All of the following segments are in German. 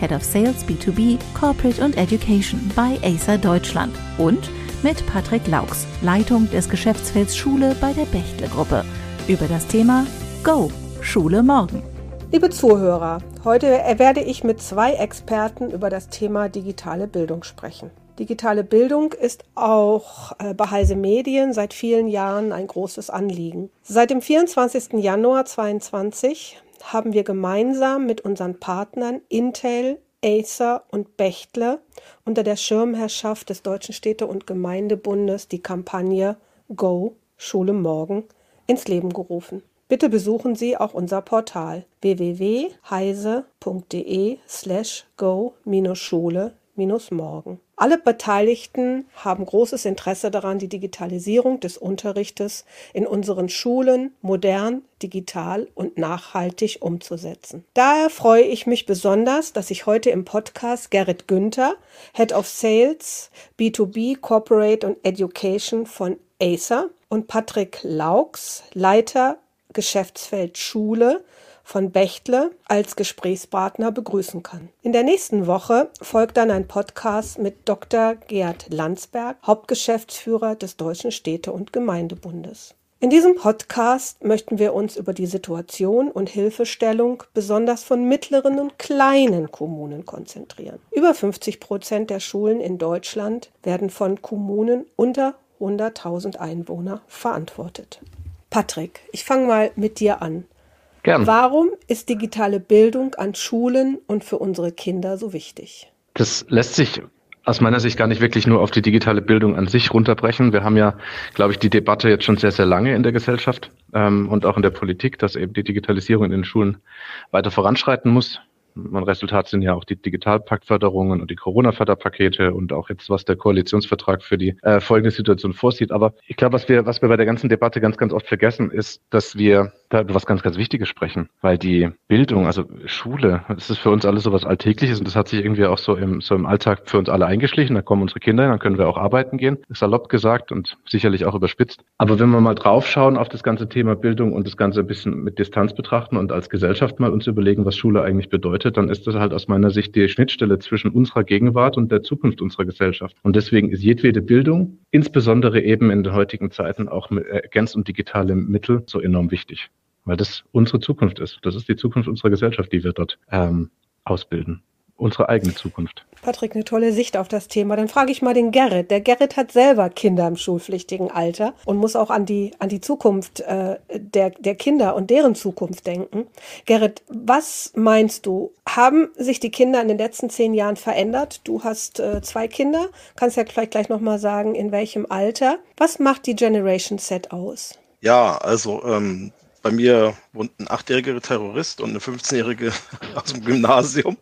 Head of Sales B2B, Corporate und Education bei Acer Deutschland und mit Patrick Laux, Leitung des Geschäftsfelds Schule bei der Bechtle Gruppe, über das Thema Go, Schule morgen. Liebe Zuhörer, heute werde ich mit zwei Experten über das Thema digitale Bildung sprechen. Digitale Bildung ist auch äh, bei Heise Medien seit vielen Jahren ein großes Anliegen. Seit dem 24. Januar 2022 haben wir gemeinsam mit unseren Partnern Intel, Acer und Bechtle unter der Schirmherrschaft des Deutschen Städte- und Gemeindebundes die Kampagne Go Schule morgen ins Leben gerufen. Bitte besuchen Sie auch unser Portal www.heise.de slash go-schule morgen. Alle Beteiligten haben großes Interesse daran, die Digitalisierung des Unterrichtes in unseren Schulen modern, digital und nachhaltig umzusetzen. Daher freue ich mich besonders, dass ich heute im Podcast Gerrit Günther, Head of Sales, B2B, Corporate und Education von Acer und Patrick Laux, Leiter Geschäftsfeld Schule von Bechtle als Gesprächspartner begrüßen kann. In der nächsten Woche folgt dann ein Podcast mit Dr. Gerd Landsberg, Hauptgeschäftsführer des Deutschen Städte- und Gemeindebundes. In diesem Podcast möchten wir uns über die Situation und Hilfestellung besonders von mittleren und kleinen Kommunen konzentrieren. Über 50 Prozent der Schulen in Deutschland werden von Kommunen unter 100.000 Einwohner verantwortet. Patrick, ich fange mal mit dir an. Gern. Warum ist digitale Bildung an Schulen und für unsere Kinder so wichtig? Das lässt sich aus meiner Sicht gar nicht wirklich nur auf die digitale Bildung an sich runterbrechen. Wir haben ja, glaube ich, die Debatte jetzt schon sehr, sehr lange in der Gesellschaft ähm, und auch in der Politik, dass eben die Digitalisierung in den Schulen weiter voranschreiten muss. Mein Resultat sind ja auch die Digitalpaktförderungen und die Corona-Förderpakete und auch jetzt, was der Koalitionsvertrag für die äh, folgende Situation vorsieht. Aber ich glaube, was wir, was wir bei der ganzen Debatte ganz, ganz oft vergessen, ist, dass wir da über was ganz, ganz Wichtiges sprechen. Weil die Bildung, also Schule, das ist für uns alle so was Alltägliches und das hat sich irgendwie auch so im, so im Alltag für uns alle eingeschlichen. Da kommen unsere Kinder hin, dann können wir auch arbeiten gehen. Salopp gesagt und sicherlich auch überspitzt. Aber wenn wir mal draufschauen auf das ganze Thema Bildung und das Ganze ein bisschen mit Distanz betrachten und als Gesellschaft mal uns überlegen, was Schule eigentlich bedeutet, dann ist das halt aus meiner Sicht die Schnittstelle zwischen unserer Gegenwart und der Zukunft unserer Gesellschaft. Und deswegen ist jedwede Bildung, insbesondere eben in den heutigen Zeiten auch mit ergänzt und digitale Mittel so enorm wichtig weil das unsere Zukunft ist. Das ist die Zukunft unserer Gesellschaft, die wir dort ähm, ausbilden. Unsere eigene Zukunft. Patrick, eine tolle Sicht auf das Thema. Dann frage ich mal den Gerrit. Der Gerrit hat selber Kinder im schulpflichtigen Alter und muss auch an die, an die Zukunft äh, der, der Kinder und deren Zukunft denken. Gerrit, was meinst du? Haben sich die Kinder in den letzten zehn Jahren verändert? Du hast äh, zwei Kinder. Kannst ja vielleicht gleich nochmal sagen, in welchem Alter. Was macht die Generation Set aus? Ja, also ähm, bei mir wohnt ein achtjähriger Terrorist und eine 15-jährige aus dem Gymnasium.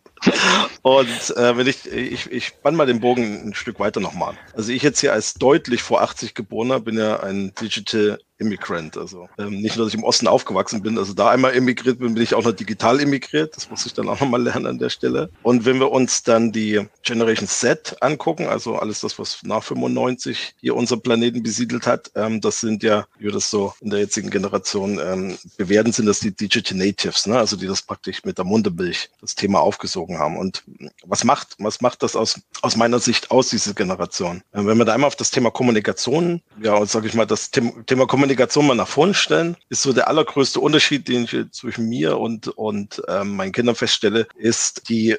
Und äh, wenn ich, ich, ich spann mal den Bogen ein Stück weiter nochmal. Also ich jetzt hier als deutlich vor 80 geborener bin ja ein Digital Immigrant. Also ähm, nicht nur, dass ich im Osten aufgewachsen bin, also da einmal emigriert bin, bin ich auch noch digital emigriert. Das muss ich dann auch nochmal lernen an der Stelle. Und wenn wir uns dann die Generation Z angucken, also alles das, was nach 95 hier unseren Planeten besiedelt hat, ähm, das sind ja, wie wir das so in der jetzigen Generation ähm, bewerten, sind das die Digital Natives, ne? also die das praktisch mit der Mundemilch das Thema aufgesogen haben. Und was macht, was macht das aus, aus meiner Sicht aus, diese Generation? Äh, wenn wir da einmal auf das Thema Kommunikation, ja, sage ich mal, das Thema, Thema Kommunikation Kommunikation mal nach vorne stellen, ist so der allergrößte Unterschied, den ich zwischen mir und, und ähm, meinen Kindern feststelle, ist die,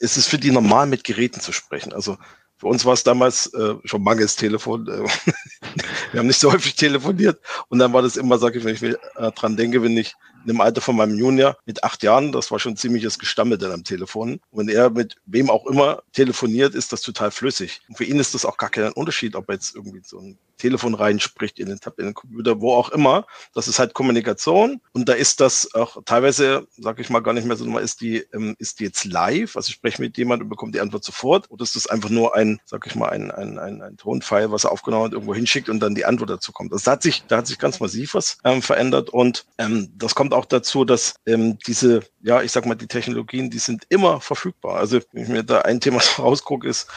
ist es für die normal mit Geräten zu sprechen. Also für uns war es damals äh, schon mangels Telefon. Äh, wir haben nicht so häufig telefoniert. Und dann war das immer, sage ich, wenn ich äh, dran denke, wenn ich im Alter von meinem Junior mit acht Jahren, das war schon ziemliches Gestammel dann am Telefon. Und wenn er mit wem auch immer telefoniert, ist das total flüssig. Und für ihn ist das auch gar kein Unterschied, ob er jetzt irgendwie so ein Telefon reinspricht, in den Tab, in den Computer, wo auch immer. Das ist halt Kommunikation. Und da ist das auch teilweise, sage ich mal, gar nicht mehr so, ist die, ähm, ist die jetzt live? Also ich spreche mit jemandem und bekomme die Antwort sofort. Oder ist das einfach nur ein, sag ich mal, ein, ein, ein, ein Tonfile, was er aufgenommen hat, irgendwo hinschickt und dann die Antwort dazu kommt? Das hat sich, da hat sich ganz massiv was ähm, verändert. Und ähm, das kommt auch dazu, dass ähm, diese, ja, ich sag mal, die Technologien, die sind immer verfügbar. Also wenn ich mir da ein Thema rausgucke, ist,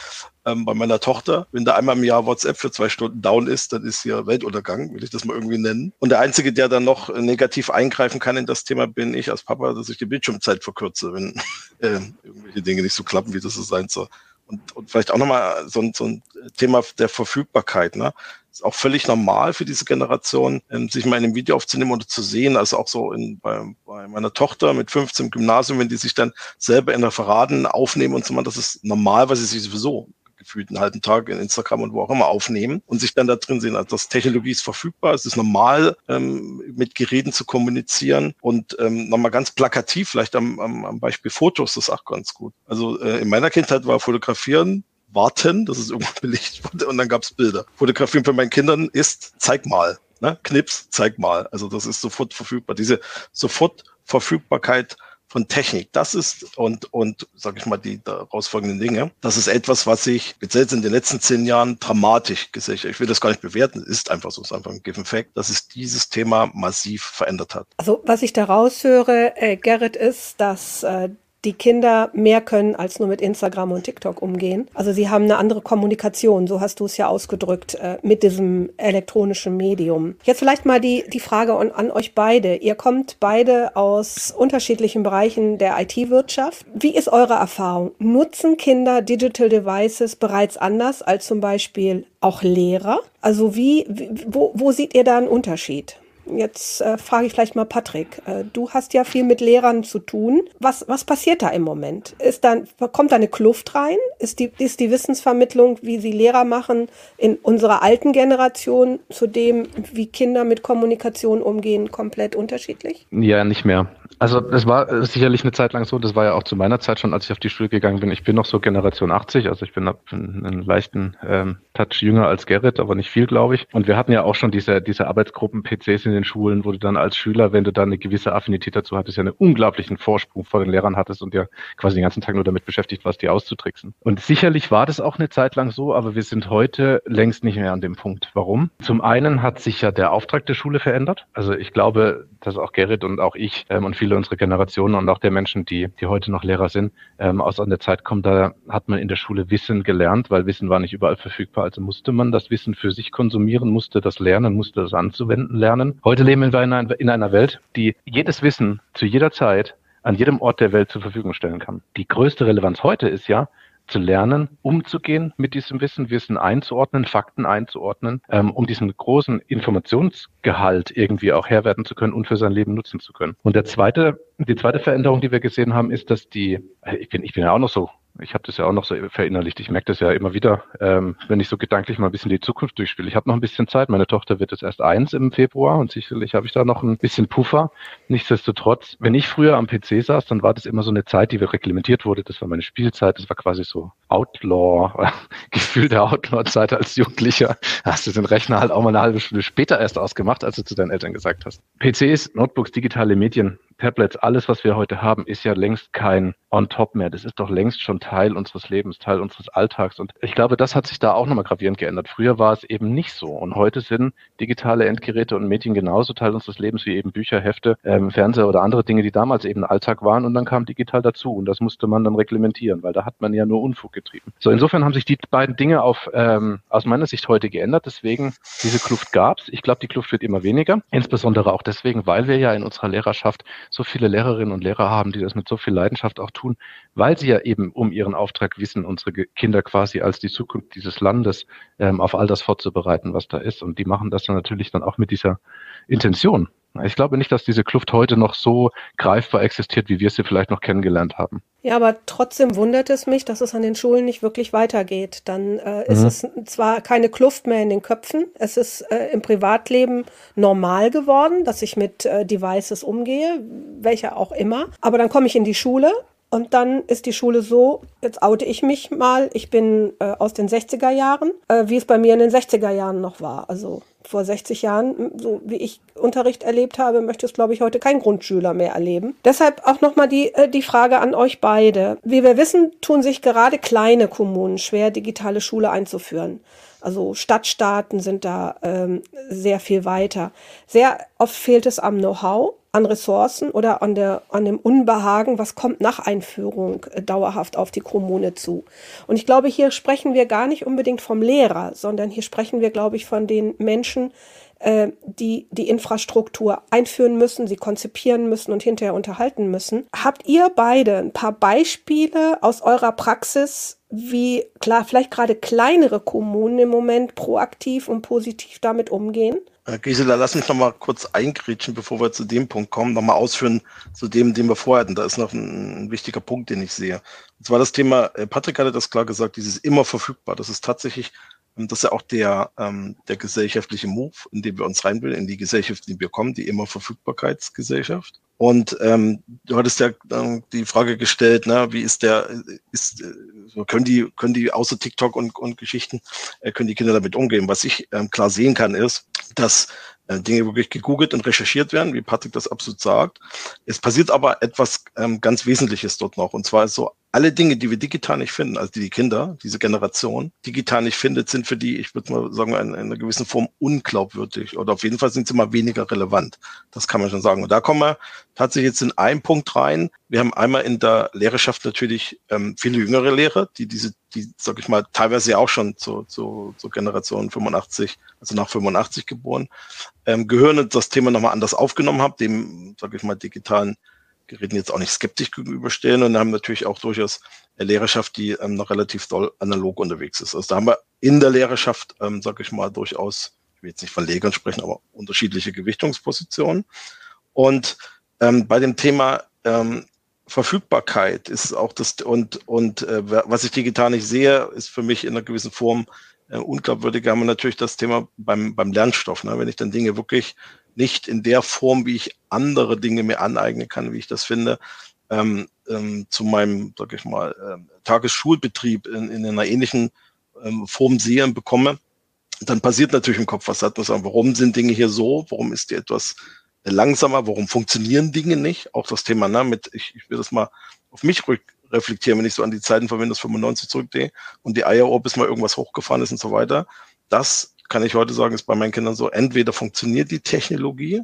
ähm, bei meiner Tochter. Wenn da einmal im Jahr WhatsApp für zwei Stunden down ist, dann ist hier Weltuntergang, will ich das mal irgendwie nennen. Und der Einzige, der dann noch negativ eingreifen kann in das Thema, bin ich als Papa, dass ich die Bildschirmzeit verkürze, wenn äh, irgendwelche Dinge nicht so klappen, wie das so sein soll. Und, und vielleicht auch nochmal so, so ein Thema der Verfügbarkeit. Ne? Ist auch völlig normal für diese Generation, ähm, sich mal in einem Video aufzunehmen oder zu sehen. Also auch so in, bei, bei meiner Tochter mit 15 im Gymnasium, wenn die sich dann selber in Referaten aufnehmen und so, man, das ist normal, weil sie sich sowieso gefühlt einen halben Tag in Instagram und wo auch immer aufnehmen und sich dann da drin sehen. Also das Technologie ist verfügbar, es ist normal, ähm, mit Geräten zu kommunizieren und ähm, nochmal ganz plakativ, vielleicht am, am, am Beispiel Fotos, das ist auch ganz gut. Also äh, in meiner Kindheit war Fotografieren warten, das ist irgendwann belegt wurde und dann gab's Bilder. Fotografieren für meinen Kindern ist, zeig mal. Ne? Knips, zeig mal. Also das ist sofort verfügbar. Diese Sofortverfügbarkeit von Technik. Das ist und und sage ich mal die daraus folgenden Dinge. Das ist etwas, was sich jetzt in den letzten zehn Jahren dramatisch gesehen. Ich will das gar nicht bewerten. Ist einfach so, ist einfach ein Given Fact, dass es dieses Thema massiv verändert hat. Also was ich daraus höre, äh, Gerrit, ist, dass äh, die Kinder mehr können als nur mit Instagram und TikTok umgehen. Also sie haben eine andere Kommunikation, so hast du es ja ausgedrückt, äh, mit diesem elektronischen Medium. Jetzt vielleicht mal die, die Frage an, an euch beide. Ihr kommt beide aus unterschiedlichen Bereichen der IT-Wirtschaft. Wie ist eure Erfahrung? Nutzen Kinder Digital Devices bereits anders als zum Beispiel auch Lehrer? Also wie, wo, wo seht ihr da einen Unterschied? Jetzt äh, frage ich vielleicht mal Patrick. Äh, du hast ja viel mit Lehrern zu tun. Was, was passiert da im Moment? Ist dann, kommt da eine Kluft rein? Ist die, ist die Wissensvermittlung, wie sie Lehrer machen, in unserer alten Generation zu dem, wie Kinder mit Kommunikation umgehen, komplett unterschiedlich? Ja, nicht mehr. Also das war sicherlich eine Zeit lang so, das war ja auch zu meiner Zeit schon, als ich auf die Schule gegangen bin. Ich bin noch so Generation 80, also ich bin einen leichten ähm, Touch jünger als Gerrit, aber nicht viel, glaube ich. Und wir hatten ja auch schon diese, diese Arbeitsgruppen-PCs in den Schulen, wo du dann als Schüler, wenn du dann eine gewisse Affinität dazu hattest, ja einen unglaublichen Vorsprung vor den Lehrern hattest und ja quasi den ganzen Tag nur damit beschäftigt warst, die auszutricksen. Und sicherlich war das auch eine Zeit lang so, aber wir sind heute längst nicht mehr an dem Punkt. Warum? Zum einen hat sich ja der Auftrag der Schule verändert. Also ich glaube, dass auch Gerrit und auch ich ähm, und viele unserer Generation und auch der Menschen, die, die heute noch Lehrer sind, ähm, aus einer Zeit kommen, da hat man in der Schule Wissen gelernt, weil Wissen war nicht überall verfügbar. Also musste man das Wissen für sich konsumieren, musste das lernen, musste das anzuwenden lernen. Heute leben wir in einer, in einer Welt, die jedes Wissen zu jeder Zeit an jedem Ort der Welt zur Verfügung stellen kann. Die größte Relevanz heute ist ja, zu lernen, umzugehen mit diesem Wissen, Wissen einzuordnen, Fakten einzuordnen, ähm, um diesen großen Informationsgehalt irgendwie auch herwerden zu können und für sein Leben nutzen zu können. Und der zweite, die zweite Veränderung, die wir gesehen haben, ist, dass die, ich bin, ich bin ja auch noch so ich habe das ja auch noch so verinnerlicht. Ich merke das ja immer wieder, ähm, wenn ich so gedanklich mal ein bisschen die Zukunft durchspiele. Ich habe noch ein bisschen Zeit. Meine Tochter wird jetzt erst eins im Februar und sicherlich habe ich da noch ein bisschen Puffer. Nichtsdestotrotz, wenn ich früher am PC saß, dann war das immer so eine Zeit, die reglementiert wurde. Das war meine Spielzeit. Das war quasi so Outlaw, Gefühl der Outlaw-Zeit als Jugendlicher. Hast du den Rechner halt auch mal eine halbe Stunde später erst ausgemacht, als du zu deinen Eltern gesagt hast. PCs, Notebooks, digitale Medien, Tablets, alles, was wir heute haben, ist ja längst kein On-Top mehr. Das ist doch längst schon Teil unseres Lebens, Teil unseres Alltags. Und ich glaube, das hat sich da auch nochmal gravierend geändert. Früher war es eben nicht so. Und heute sind digitale Endgeräte und Medien genauso Teil unseres Lebens wie eben Bücher, Hefte, ähm, Fernseher oder andere Dinge, die damals eben Alltag waren. Und dann kam digital dazu. Und das musste man dann reglementieren, weil da hat man ja nur Unfug getrieben. So, insofern haben sich die beiden Dinge auf, ähm, aus meiner Sicht heute geändert. Deswegen, diese Kluft gab's. Ich glaube, die Kluft wird immer weniger. Insbesondere auch deswegen, weil wir ja in unserer Lehrerschaft so viele Lehrerinnen und Lehrer haben, die das mit so viel Leidenschaft auch tun, weil sie ja eben um ihren Auftrag wissen, unsere Kinder quasi als die Zukunft dieses Landes ähm, auf all das vorzubereiten, was da ist. Und die machen das dann natürlich dann auch mit dieser Intention. Ich glaube nicht, dass diese Kluft heute noch so greifbar existiert, wie wir sie vielleicht noch kennengelernt haben. Ja, aber trotzdem wundert es mich, dass es an den Schulen nicht wirklich weitergeht. Dann äh, ist mhm. es zwar keine Kluft mehr in den Köpfen, es ist äh, im Privatleben normal geworden, dass ich mit äh, Devices umgehe, welcher auch immer. Aber dann komme ich in die Schule und dann ist die Schule so, jetzt oute ich mich mal, ich bin äh, aus den 60er Jahren, äh, wie es bei mir in den 60er Jahren noch war. Also vor 60 Jahren, so wie ich Unterricht erlebt habe, möchte es, glaube ich, heute kein Grundschüler mehr erleben. Deshalb auch nochmal die, äh, die Frage an euch beide. Wie wir wissen, tun sich gerade kleine Kommunen schwer, digitale Schule einzuführen. Also Stadtstaaten sind da ähm, sehr viel weiter. Sehr oft fehlt es am Know-how an Ressourcen oder an, der, an dem Unbehagen, was kommt nach Einführung äh, dauerhaft auf die Kommune zu. Und ich glaube, hier sprechen wir gar nicht unbedingt vom Lehrer, sondern hier sprechen wir, glaube ich, von den Menschen, äh, die die Infrastruktur einführen müssen, sie konzipieren müssen und hinterher unterhalten müssen. Habt ihr beide ein paar Beispiele aus eurer Praxis, wie klar, vielleicht gerade kleinere Kommunen im Moment proaktiv und positiv damit umgehen? Äh, Gisela, lass mich noch mal kurz eingrätschen, bevor wir zu dem Punkt kommen, noch mal ausführen zu dem, den wir vorher hatten. Da ist noch ein, ein, wichtiger Punkt, den ich sehe. Und zwar das Thema, äh, Patrick hatte das klar gesagt, dieses immer verfügbar. Das ist tatsächlich, ähm, das ist ja auch der, ähm, der gesellschaftliche Move, in den wir uns reinbilden, in die Gesellschaft, in die wir kommen, die immer Verfügbarkeitsgesellschaft. Und ähm, du hattest ja äh, die Frage gestellt, ne, wie ist der, ist, äh, können die, können die außer TikTok und, und Geschichten, äh, können die Kinder damit umgehen? Was ich ähm, klar sehen kann, ist, dass äh, Dinge wirklich gegoogelt und recherchiert werden, wie Patrick das absolut sagt. Es passiert aber etwas ähm, ganz Wesentliches dort noch. Und zwar ist so alle Dinge, die wir digital nicht finden, also die die Kinder, diese Generation, digital nicht findet, sind für die, ich würde mal sagen, in, in, einer gewissen Form unglaubwürdig oder auf jeden Fall sind sie mal weniger relevant. Das kann man schon sagen. Und da kommen wir tatsächlich jetzt in einen Punkt rein. Wir haben einmal in der Lehrerschaft natürlich ähm, viele jüngere Lehrer, die diese, die, sag ich mal, teilweise ja auch schon zur, zur, zur Generation 85, also nach 85 geboren, ähm, gehören und das Thema nochmal anders aufgenommen haben, dem, sag ich mal, digitalen Geräten jetzt auch nicht skeptisch gegenüberstehen und haben natürlich auch durchaus eine Lehrerschaft, die ähm, noch relativ doll analog unterwegs ist. Also da haben wir in der Lehrerschaft, ähm, sage ich mal, durchaus, ich will jetzt nicht von Lehrern sprechen, aber unterschiedliche Gewichtungspositionen. Und ähm, bei dem Thema ähm, Verfügbarkeit ist auch das und und äh, was ich digital nicht sehe, ist für mich in einer gewissen Form äh, unglaubwürdig. Haben wir natürlich das Thema beim beim Lernstoff. Ne? Wenn ich dann Dinge wirklich nicht in der Form, wie ich andere Dinge mir aneignen kann, wie ich das finde, ähm, ähm, zu meinem, sag ich mal, ähm, Tagesschulbetrieb in, in einer ähnlichen ähm, Form sehe und bekomme, dann passiert natürlich im Kopf was. Hat man sagen, warum sind Dinge hier so? Warum ist die etwas langsamer? Warum funktionieren Dinge nicht? Auch das Thema, ne, mit, ich, ich will das mal auf mich reflektieren, wenn ich so an die Zeiten von Windows 95 zurückgehe und die Eierohr, bis mal irgendwas hochgefahren ist und so weiter. Das kann ich heute sagen, ist bei meinen Kindern so, entweder funktioniert die Technologie,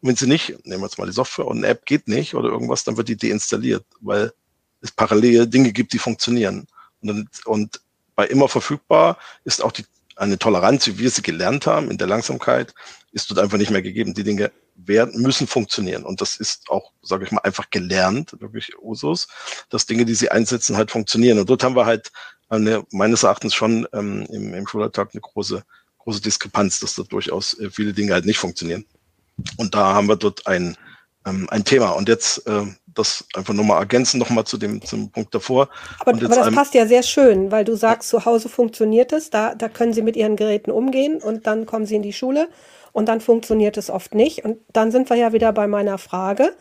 wenn sie nicht, nehmen wir jetzt mal die Software und eine App geht nicht oder irgendwas, dann wird die deinstalliert, weil es parallel Dinge gibt, die funktionieren. Und, dann, und bei immer verfügbar ist auch die, eine Toleranz, wie wir sie gelernt haben in der Langsamkeit, ist dort einfach nicht mehr gegeben. Die Dinge werden, müssen funktionieren. Und das ist auch, sage ich mal, einfach gelernt, wirklich Usus, dass Dinge, die sie einsetzen, halt funktionieren. Und dort haben wir halt eine, meines Erachtens schon ähm, im, im Schulalltag eine große große Diskrepanz, dass da durchaus äh, viele Dinge halt nicht funktionieren. Und da haben wir dort ein, ähm, ein Thema. Und jetzt äh, das einfach nochmal ergänzen, nochmal zu dem zum Punkt davor. Aber, aber das passt ja sehr schön, weil du sagst, zu Hause funktioniert es, da, da können sie mit ihren Geräten umgehen und dann kommen sie in die Schule und dann funktioniert es oft nicht. Und dann sind wir ja wieder bei meiner Frage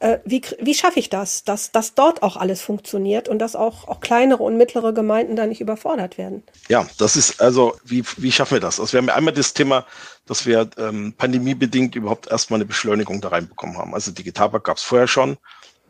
äh, wie, wie schaffe ich das, dass, dass dort auch alles funktioniert und dass auch, auch kleinere und mittlere Gemeinden da nicht überfordert werden? Ja, das ist also, wie, wie schaffen wir das? Also wir haben ja einmal das Thema, dass wir ähm, pandemiebedingt überhaupt erstmal eine Beschleunigung da reinbekommen haben. Also Digitalpakt gab es vorher schon.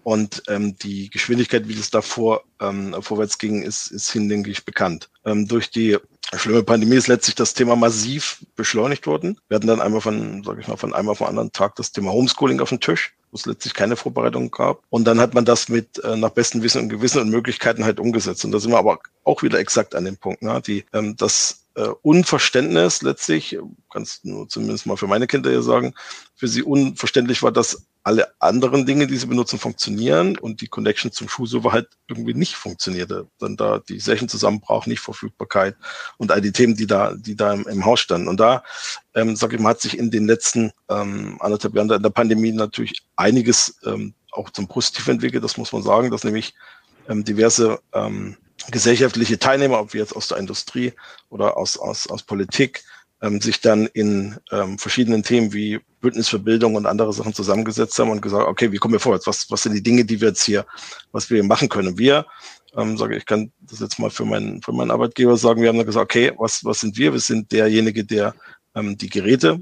Und ähm, die Geschwindigkeit, wie das davor ähm, vorwärts ging, ist, ist hinlänglich bekannt. Ähm, durch die schlimme Pandemie ist letztlich das Thema massiv beschleunigt worden. Wir hatten dann einmal von, sage ich mal, von einem auf den anderen Tag das Thema Homeschooling auf den Tisch wo es letztlich keine Vorbereitung gab. Und dann hat man das mit äh, nach bestem Wissen und Gewissen und Möglichkeiten halt umgesetzt. Und da sind wir aber auch wieder exakt an dem Punkt, ne? die ähm, das äh, Unverständnis letztlich, kannst du zumindest mal für meine Kinder hier sagen, für sie unverständlich war, dass alle anderen Dinge, die sie benutzen, funktionieren und die Connection zum Schulserver halt irgendwie nicht funktionierte. Dann da die Session zusammenbraucht, nicht Verfügbarkeit und all die Themen, die da, die da im, im Haus standen. Und da, ähm, sage ich mal, hat sich in den letzten ähm, anderthalb Jahren in der Pandemie natürlich einiges ähm, auch zum Positiven entwickelt, das muss man sagen, dass nämlich ähm, diverse ähm, gesellschaftliche Teilnehmer, ob wir jetzt aus der Industrie oder aus, aus, aus Politik, ähm, sich dann in ähm, verschiedenen Themen wie Bündnis für Bildung und andere Sachen zusammengesetzt haben und gesagt, okay, wie kommen wir vorwärts? Was, was sind die Dinge, die wir jetzt hier, was wir machen können? Wir, ähm, sage ich, kann das jetzt mal für meinen, für meinen Arbeitgeber sagen, wir haben dann gesagt, okay, was, was sind wir? Wir sind derjenige, der ähm, die Geräte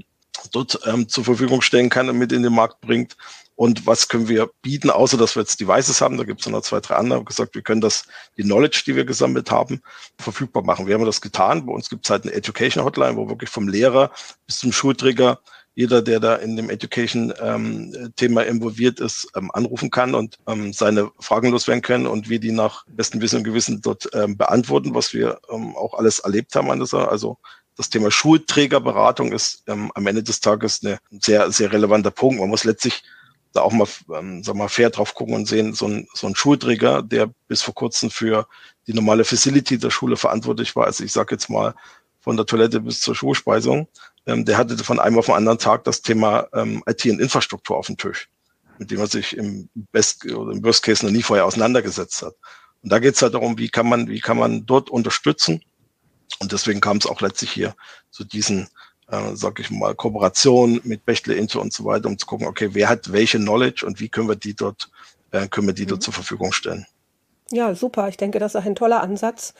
dort ähm, zur Verfügung stellen kann und mit in den Markt bringt. Und was können wir bieten, außer dass wir jetzt Devices haben, da gibt es noch zwei, drei andere, gesagt, wir können das, die Knowledge, die wir gesammelt haben, verfügbar machen. Wir haben das getan. Bei uns gibt es halt eine Education Hotline, wo wirklich vom Lehrer bis zum Schulträger jeder, der da in dem Education-Thema ähm, involviert ist, ähm, anrufen kann und ähm, seine Fragen loswerden können und wir die nach bestem Wissen und Gewissen dort ähm, beantworten, was wir ähm, auch alles erlebt haben an dieser, also das Thema Schulträgerberatung ist ähm, am Ende des Tages ein sehr, sehr relevanter Punkt. Man muss letztlich da auch mal, ähm, sag mal, fair drauf gucken und sehen, so ein, so ein Schulträger, der bis vor kurzem für die normale Facility der Schule verantwortlich war, also ich sage jetzt mal von der Toilette bis zur Schulspeisung, ähm, der hatte von einem auf den anderen Tag das Thema ähm, IT und Infrastruktur auf dem Tisch, mit dem er sich im Best oder im Worst Case noch nie vorher auseinandergesetzt hat. Und da geht es halt darum, wie kann man, wie kann man dort unterstützen. Und deswegen kam es auch letztlich hier zu diesen äh, sag ich mal, Kooperation mit Bechtle Info und so weiter, um zu gucken, okay, wer hat welche Knowledge und wie können wir die dort, äh, können wir die dort mhm. zur Verfügung stellen. Ja, super. Ich denke, das ist ein toller Ansatz.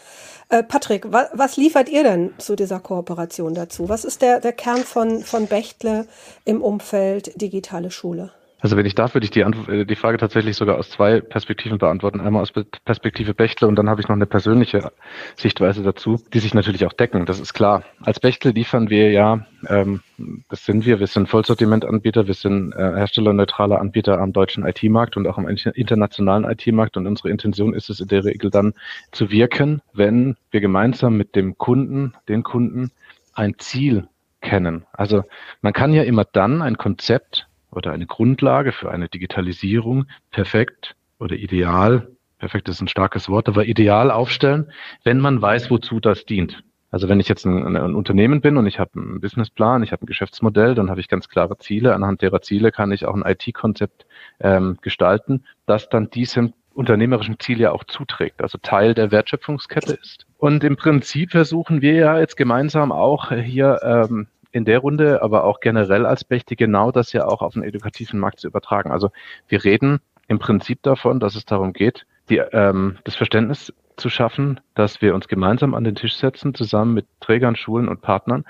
Äh, Patrick, wa was liefert ihr denn zu dieser Kooperation dazu? Was ist der, der Kern von, von Bechtle im Umfeld digitale Schule? Also wenn ich darf, würde ich die, äh, die Frage tatsächlich sogar aus zwei Perspektiven beantworten. Einmal aus Perspektive Bechtle und dann habe ich noch eine persönliche Sichtweise dazu, die sich natürlich auch decken, das ist klar. Als Bechtle liefern wir ja, ähm, das sind wir, wir sind Vollsortimentanbieter, wir sind äh, herstellerneutraler Anbieter am deutschen IT-Markt und auch am internationalen IT-Markt und unsere Intention ist es in der Regel dann zu wirken, wenn wir gemeinsam mit dem Kunden, den Kunden, ein Ziel kennen. Also man kann ja immer dann ein Konzept oder eine Grundlage für eine Digitalisierung perfekt oder ideal, perfekt ist ein starkes Wort, aber ideal aufstellen, wenn man weiß, wozu das dient. Also wenn ich jetzt ein, ein Unternehmen bin und ich habe einen Businessplan, ich habe ein Geschäftsmodell, dann habe ich ganz klare Ziele. Anhand derer Ziele kann ich auch ein IT-Konzept ähm, gestalten, das dann diesem unternehmerischen Ziel ja auch zuträgt, also Teil der Wertschöpfungskette ist. Und im Prinzip versuchen wir ja jetzt gemeinsam auch hier ähm, in der Runde, aber auch generell als Bächte genau das ja auch auf den edukativen Markt zu übertragen. Also wir reden im Prinzip davon, dass es darum geht, die, ähm, das Verständnis zu schaffen, dass wir uns gemeinsam an den Tisch setzen, zusammen mit Trägern, Schulen und Partnern,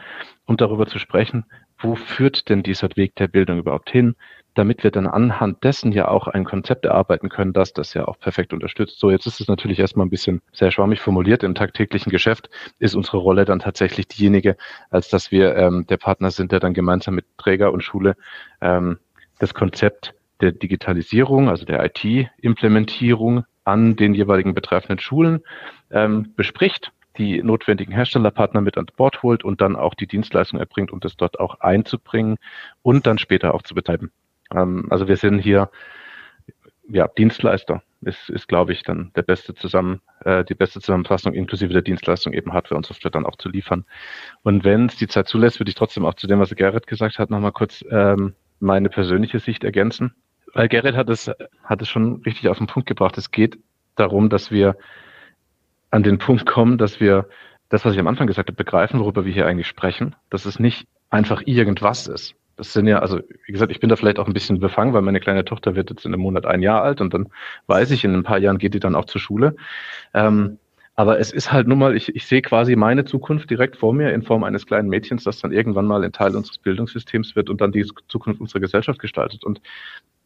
um darüber zu sprechen, wo führt denn dieser Weg der Bildung überhaupt hin? damit wir dann anhand dessen ja auch ein Konzept erarbeiten können, das das ja auch perfekt unterstützt. So, jetzt ist es natürlich erstmal ein bisschen sehr schwammig formuliert. Im tagtäglichen Geschäft ist unsere Rolle dann tatsächlich diejenige, als dass wir ähm, der Partner sind, der dann gemeinsam mit Träger und Schule ähm, das Konzept der Digitalisierung, also der IT-Implementierung an den jeweiligen betreffenden Schulen ähm, bespricht die notwendigen Herstellerpartner mit an Bord holt und dann auch die Dienstleistung erbringt, um das dort auch einzubringen und dann später auch zu betreiben. Ähm, also wir sind hier ja, Dienstleister ist, ist glaube ich, dann der beste zusammen, äh, die beste Zusammenfassung inklusive der Dienstleistung eben Hardware und Software dann auch zu liefern. Und wenn es die Zeit zulässt, würde ich trotzdem auch zu dem, was Gerrit gesagt hat, nochmal kurz ähm, meine persönliche Sicht ergänzen. Weil Gerrit hat es, hat es schon richtig auf den Punkt gebracht. Es geht darum, dass wir an den Punkt kommen, dass wir das, was ich am Anfang gesagt habe, begreifen, worüber wir hier eigentlich sprechen, dass es nicht einfach irgendwas ist, das sind ja, also wie gesagt, ich bin da vielleicht auch ein bisschen befangen, weil meine kleine Tochter wird jetzt in einem Monat ein Jahr alt und dann weiß ich, in ein paar Jahren geht die dann auch zur Schule. Ähm, aber es ist halt nun mal, ich, ich sehe quasi meine Zukunft direkt vor mir in Form eines kleinen Mädchens, das dann irgendwann mal ein Teil unseres Bildungssystems wird und dann die Zukunft unserer Gesellschaft gestaltet. Und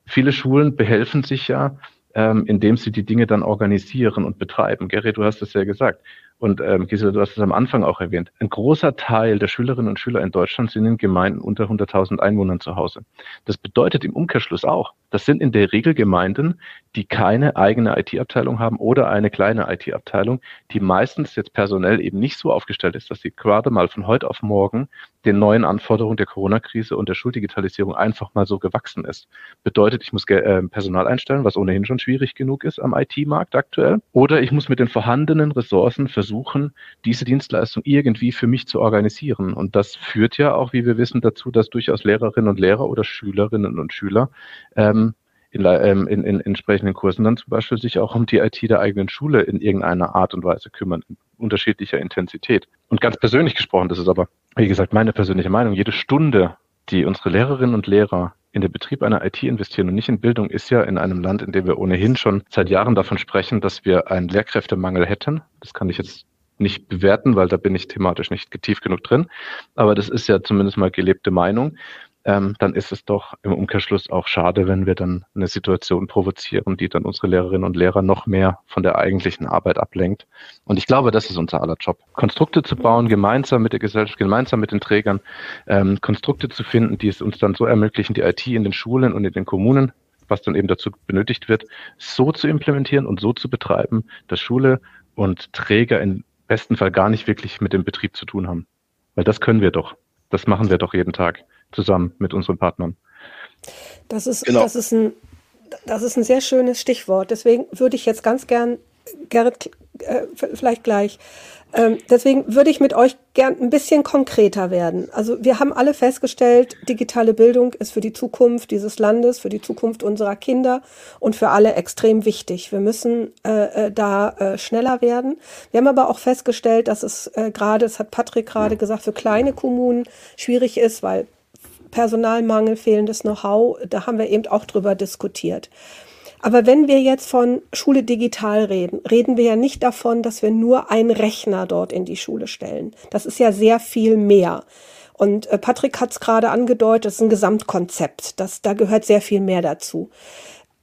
viele Schulen behelfen sich ja, ähm, indem sie die Dinge dann organisieren und betreiben. Gary, du hast es ja gesagt. Und ähm, Gisela, du hast es am Anfang auch erwähnt. Ein großer Teil der Schülerinnen und Schüler in Deutschland sind in Gemeinden unter 100.000 Einwohnern zu Hause. Das bedeutet im Umkehrschluss auch, Das sind in der Regel Gemeinden, die keine eigene IT-Abteilung haben oder eine kleine IT-Abteilung, die meistens jetzt personell eben nicht so aufgestellt ist, dass sie gerade mal von heute auf morgen den neuen Anforderungen der Corona-Krise und der Schuldigitalisierung einfach mal so gewachsen ist. Bedeutet, ich muss äh, Personal einstellen, was ohnehin schon schwierig genug ist am IT-Markt aktuell. Oder ich muss mit den vorhandenen Ressourcen versuchen, diese Dienstleistung irgendwie für mich zu organisieren. Und das führt ja auch, wie wir wissen, dazu, dass durchaus Lehrerinnen und Lehrer oder Schülerinnen und Schüler ähm, in, ähm, in, in entsprechenden Kursen dann zum Beispiel sich auch um die IT der eigenen Schule in irgendeiner Art und Weise kümmern, in unterschiedlicher Intensität. Und ganz persönlich gesprochen, das ist aber, wie gesagt, meine persönliche Meinung, jede Stunde, die unsere Lehrerinnen und Lehrer in den Betrieb einer IT investieren und nicht in Bildung, ist ja in einem Land, in dem wir ohnehin schon seit Jahren davon sprechen, dass wir einen Lehrkräftemangel hätten. Das kann ich jetzt nicht bewerten, weil da bin ich thematisch nicht tief genug drin. Aber das ist ja zumindest mal gelebte Meinung ähm, dann ist es doch im Umkehrschluss auch schade, wenn wir dann eine Situation provozieren, die dann unsere Lehrerinnen und Lehrer noch mehr von der eigentlichen Arbeit ablenkt. Und ich glaube, das ist unser aller Job. Konstrukte zu bauen, gemeinsam mit der Gesellschaft, gemeinsam mit den Trägern, ähm, Konstrukte zu finden, die es uns dann so ermöglichen, die IT in den Schulen und in den Kommunen was dann eben dazu benötigt wird, so zu implementieren und so zu betreiben, dass Schule und Träger im besten Fall gar nicht wirklich mit dem Betrieb zu tun haben. Weil das können wir doch. Das machen wir doch jeden Tag zusammen mit unseren Partnern. Das ist, genau. das ist, ein, das ist ein sehr schönes Stichwort. Deswegen würde ich jetzt ganz gern, Gerrit, äh, vielleicht gleich, ähm, deswegen würde ich mit euch gern ein bisschen konkreter werden. Also wir haben alle festgestellt, digitale Bildung ist für die Zukunft dieses Landes, für die Zukunft unserer Kinder und für alle extrem wichtig. Wir müssen äh, äh da äh, schneller werden. Wir haben aber auch festgestellt, dass es äh, gerade, das hat Patrick gerade gesagt, für kleine Kommunen schwierig ist, weil Personalmangel, fehlendes Know-how, da haben wir eben auch drüber diskutiert. Aber wenn wir jetzt von Schule digital reden, reden wir ja nicht davon, dass wir nur einen Rechner dort in die Schule stellen. Das ist ja sehr viel mehr. Und äh, Patrick hat es gerade angedeutet, das ist ein Gesamtkonzept. Das, da gehört sehr viel mehr dazu.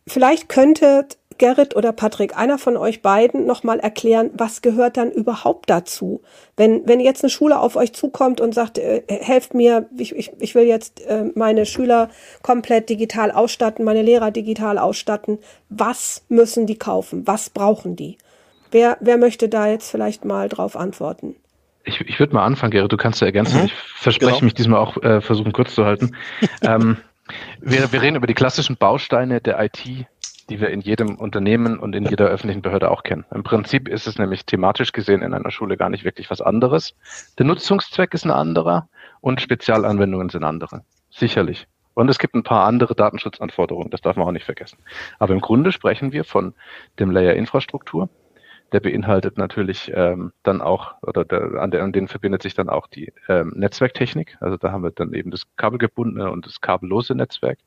Vielleicht könnte Gerrit oder Patrick, einer von euch beiden, nochmal erklären, was gehört dann überhaupt dazu? Wenn, wenn jetzt eine Schule auf euch zukommt und sagt, äh, helft mir, ich, ich, ich will jetzt äh, meine Schüler komplett digital ausstatten, meine Lehrer digital ausstatten, was müssen die kaufen? Was brauchen die? Wer, wer möchte da jetzt vielleicht mal drauf antworten? Ich, ich würde mal anfangen, Gerrit, du kannst ja ergänzen. Mhm. Ich verspreche genau. mich diesmal auch äh, versuchen, kurz zu halten. ähm, wir, wir reden über die klassischen Bausteine der IT die wir in jedem Unternehmen und in jeder öffentlichen Behörde auch kennen. Im Prinzip ist es nämlich thematisch gesehen in einer Schule gar nicht wirklich was anderes. Der Nutzungszweck ist ein anderer und Spezialanwendungen sind andere. Sicherlich. Und es gibt ein paar andere Datenschutzanforderungen, das darf man auch nicht vergessen. Aber im Grunde sprechen wir von dem Layer Infrastruktur. Der beinhaltet natürlich ähm, dann auch, oder der, an, der, an den verbindet sich dann auch die ähm, Netzwerktechnik. Also da haben wir dann eben das kabelgebundene und das kabellose Netzwerk.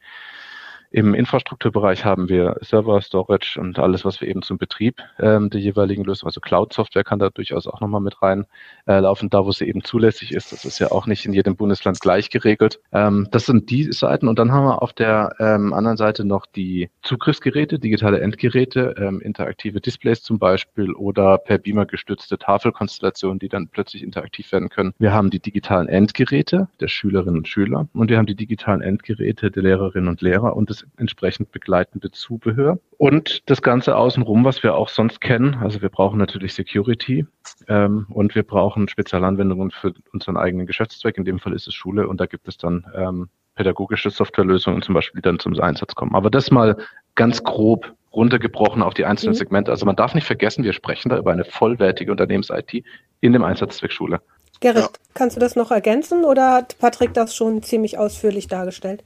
Im Infrastrukturbereich haben wir Server, Storage und alles, was wir eben zum Betrieb ähm, der jeweiligen Lösung, also Cloud-Software kann da durchaus auch nochmal mit rein äh, da wo sie eben zulässig ist. Das ist ja auch nicht in jedem Bundesland gleich geregelt. Ähm, das sind die Seiten und dann haben wir auf der ähm, anderen Seite noch die Zugriffsgeräte, digitale Endgeräte, ähm, interaktive Displays zum Beispiel oder per Beamer gestützte Tafelkonstellationen, die dann plötzlich interaktiv werden können. Wir haben die digitalen Endgeräte der Schülerinnen und Schüler und wir haben die digitalen Endgeräte der Lehrerinnen und Lehrer und das entsprechend begleitende Zubehör. Und das Ganze außenrum, was wir auch sonst kennen. Also wir brauchen natürlich Security ähm, und wir brauchen Spezialanwendungen für unseren eigenen Geschäftszweck. In dem Fall ist es Schule und da gibt es dann ähm, pädagogische Softwarelösungen zum Beispiel, die dann zum Einsatz kommen. Aber das mal ganz grob runtergebrochen auf die einzelnen mhm. Segmente. Also man darf nicht vergessen, wir sprechen da über eine vollwertige Unternehmens-IT in dem Einsatzzweck Schule. Gerrit, ja. kannst du das noch ergänzen oder hat Patrick das schon ziemlich ausführlich dargestellt?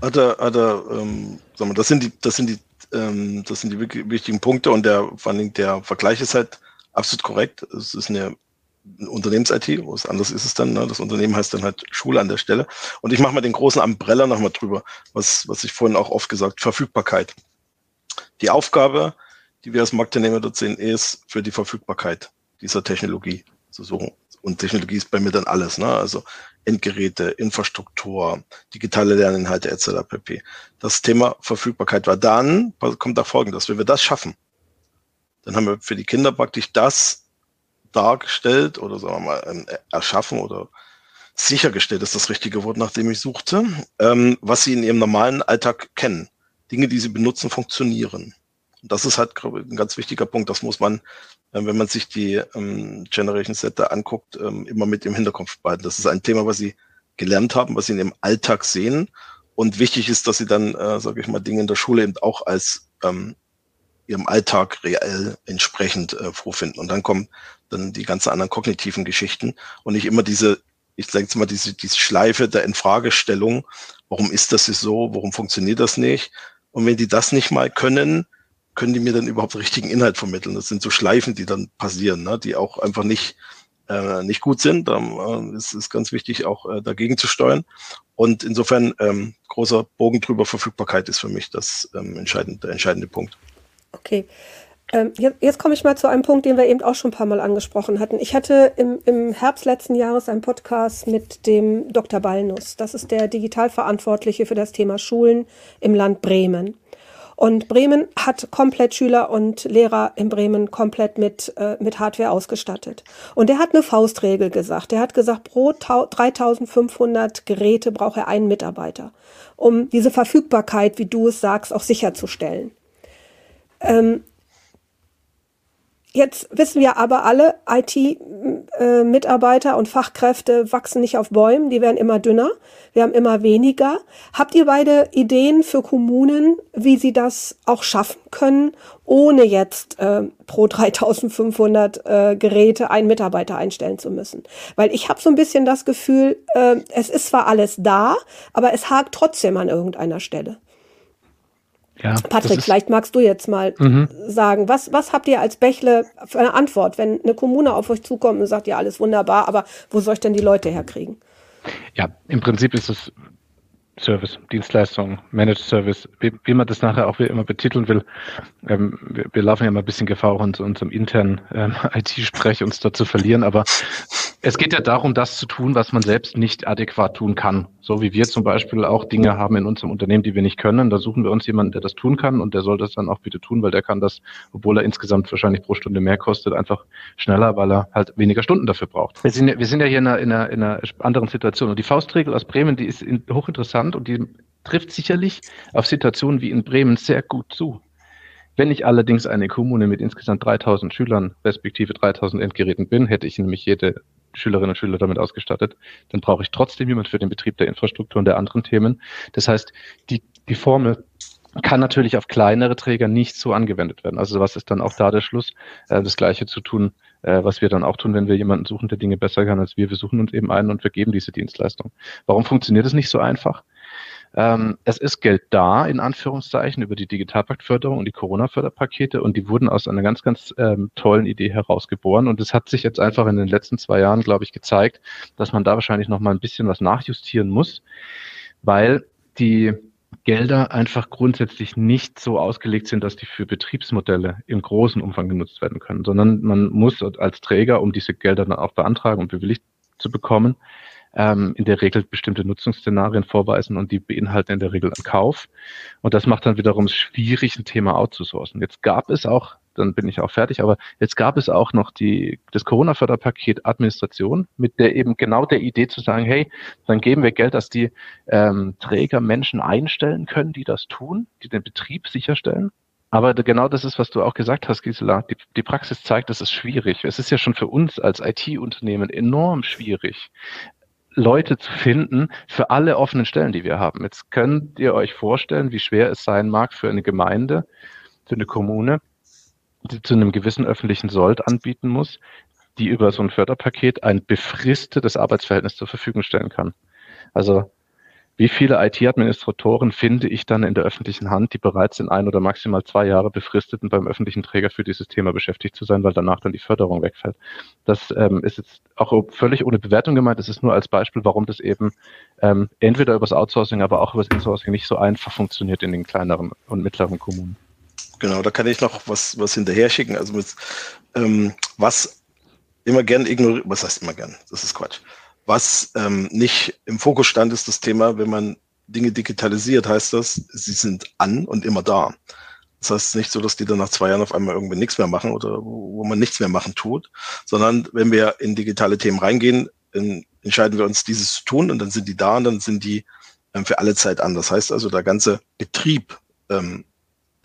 Hat er, hat er, ähm, sag mal, das sind die, das sind die, ähm, das sind die wichtigen Punkte und der, vor allen Dingen der Vergleich ist halt absolut korrekt. Es ist eine, Unternehmens-IT, was anderes ist es dann. Ne? Das Unternehmen heißt dann halt Schule an der Stelle. Und ich mache mal den großen Umbrella nochmal drüber, was, was ich vorhin auch oft gesagt, Verfügbarkeit. Die Aufgabe, die wir als Marktteilnehmer dort sehen, ist für die Verfügbarkeit dieser Technologie suchen. Und Technologie ist bei mir dann alles, ne? Also Endgeräte, Infrastruktur, digitale Lerninhalte etc. pp. Das Thema Verfügbarkeit war dann, kommt da folgendes, wenn wir das schaffen, dann haben wir für die Kinder praktisch das dargestellt oder sagen wir mal ähm, erschaffen oder sichergestellt ist das richtige Wort, nach dem ich suchte, ähm, was sie in ihrem normalen Alltag kennen. Dinge, die sie benutzen, funktionieren. Und das ist halt ein ganz wichtiger Punkt. Das muss man, äh, wenn man sich die ähm, Generation da anguckt, ähm, immer mit im Hinterkopf behalten. Das ist ein Thema, was sie gelernt haben, was sie in ihrem Alltag sehen. Und wichtig ist, dass sie dann, äh, sage ich mal, Dinge in der Schule eben auch als ähm, ihrem Alltag reell entsprechend äh, vorfinden. Und dann kommen dann die ganzen anderen kognitiven Geschichten und nicht immer diese, ich sage jetzt mal, diese, diese Schleife der Infragestellung, warum ist das so, warum funktioniert das nicht? Und wenn die das nicht mal können, können die mir dann überhaupt richtigen Inhalt vermitteln. Das sind so Schleifen, die dann passieren, ne? die auch einfach nicht, äh, nicht gut sind. Ähm, äh, es ist ganz wichtig, auch äh, dagegen zu steuern. Und insofern ähm, großer Bogen drüber Verfügbarkeit ist für mich das ähm, entscheidende, der entscheidende Punkt. Okay. Ähm, jetzt, jetzt komme ich mal zu einem Punkt, den wir eben auch schon ein paar Mal angesprochen hatten. Ich hatte im, im Herbst letzten Jahres einen Podcast mit dem Dr. Ballnuss. Das ist der Digitalverantwortliche für das Thema Schulen im Land Bremen. Und Bremen hat komplett Schüler und Lehrer in Bremen komplett mit, äh, mit Hardware ausgestattet. Und er hat eine Faustregel gesagt. Er hat gesagt, pro 3500 Geräte braucht er einen Mitarbeiter, um diese Verfügbarkeit, wie du es sagst, auch sicherzustellen. Ähm, Jetzt wissen wir aber alle, IT-Mitarbeiter und Fachkräfte wachsen nicht auf Bäumen, die werden immer dünner, wir haben immer weniger. Habt ihr beide Ideen für Kommunen, wie sie das auch schaffen können, ohne jetzt äh, pro 3500 äh, Geräte einen Mitarbeiter einstellen zu müssen? Weil ich habe so ein bisschen das Gefühl, äh, es ist zwar alles da, aber es hakt trotzdem an irgendeiner Stelle. Ja, Patrick, vielleicht magst du jetzt mal mhm. sagen, was, was habt ihr als Bächle für eine Antwort, wenn eine Kommune auf euch zukommt und sagt, ja, alles wunderbar, aber wo soll ich denn die Leute herkriegen? Ja, im Prinzip ist es Service, Dienstleistung, Managed Service, wie, wie man das nachher auch immer betiteln will. Ähm, wir, wir, laufen ja mal ein bisschen Gefahr, uns unserem internen ähm, IT-Sprech uns da zu verlieren, aber es geht ja darum, das zu tun, was man selbst nicht adäquat tun kann. So wie wir zum Beispiel auch Dinge haben in unserem Unternehmen, die wir nicht können. Da suchen wir uns jemanden, der das tun kann und der soll das dann auch bitte tun, weil der kann das, obwohl er insgesamt wahrscheinlich pro Stunde mehr kostet, einfach schneller, weil er halt weniger Stunden dafür braucht. Wir sind, wir sind ja hier in einer, in, einer, in einer anderen Situation. Und die Faustregel aus Bremen, die ist in, hochinteressant und die trifft sicherlich auf Situationen wie in Bremen sehr gut zu. Wenn ich allerdings eine Kommune mit insgesamt 3000 Schülern respektive 3000 Endgeräten bin, hätte ich nämlich jede Schülerinnen und Schüler damit ausgestattet, dann brauche ich trotzdem jemand für den Betrieb der Infrastruktur und der anderen Themen. Das heißt, die, die Formel kann natürlich auf kleinere Träger nicht so angewendet werden. Also was ist dann auch da der Schluss, äh, das Gleiche zu tun, äh, was wir dann auch tun, wenn wir jemanden suchen, der Dinge besser kann als wir. Wir suchen uns eben einen und wir geben diese Dienstleistung. Warum funktioniert es nicht so einfach? Ähm, es ist Geld da, in Anführungszeichen, über die Digitalpaktförderung und die Corona-Förderpakete und die wurden aus einer ganz, ganz ähm, tollen Idee herausgeboren. Und es hat sich jetzt einfach in den letzten zwei Jahren, glaube ich, gezeigt, dass man da wahrscheinlich noch mal ein bisschen was nachjustieren muss, weil die Gelder einfach grundsätzlich nicht so ausgelegt sind, dass die für Betriebsmodelle im großen Umfang genutzt werden können, sondern man muss als Träger, um diese Gelder dann auch beantragen und bewilligt zu bekommen, ähm, in der Regel bestimmte Nutzungsszenarien vorweisen und die beinhalten in der Regel einen Kauf. Und das macht dann wiederum schwierig, ein Thema outzusourcen. Jetzt gab es auch, dann bin ich auch fertig, aber jetzt gab es auch noch die, das Corona-Förderpaket Administration mit der eben genau der Idee zu sagen, hey, dann geben wir Geld, dass die ähm, Träger Menschen einstellen können, die das tun, die den Betrieb sicherstellen. Aber genau das ist, was du auch gesagt hast, Gisela. Die, die Praxis zeigt, es ist schwierig. Es ist ja schon für uns als IT-Unternehmen enorm schwierig, Leute zu finden für alle offenen Stellen, die wir haben. Jetzt könnt ihr euch vorstellen, wie schwer es sein mag für eine Gemeinde, für eine Kommune, die zu einem gewissen öffentlichen Sold anbieten muss, die über so ein Förderpaket ein befristetes Arbeitsverhältnis zur Verfügung stellen kann. Also wie viele IT-Administratoren finde ich dann in der öffentlichen Hand, die bereit sind, ein oder maximal zwei Jahre befristeten beim öffentlichen Träger für dieses Thema beschäftigt zu sein, weil danach dann die Förderung wegfällt? Das ähm, ist jetzt auch völlig ohne Bewertung gemeint. Das ist nur als Beispiel, warum das eben ähm, entweder übers Outsourcing, aber auch übers Insourcing nicht so einfach funktioniert in den kleineren und mittleren Kommunen. Genau, da kann ich noch was, was hinterher schicken. Also mit, ähm, was immer gern ignoriert, was heißt immer gern? Das ist Quatsch was ähm, nicht im Fokus stand, ist das Thema, wenn man Dinge digitalisiert, heißt das, sie sind an und immer da. Das heißt nicht so, dass die dann nach zwei Jahren auf einmal irgendwie nichts mehr machen oder wo, man nichts mehr machen tut, sondern wenn wir in digitale Themen reingehen, entscheiden wir uns, dieses zu tun und dann sind die da und dann sind die ähm, für alle Zeit an. Das heißt also, der ganze Betrieb ähm,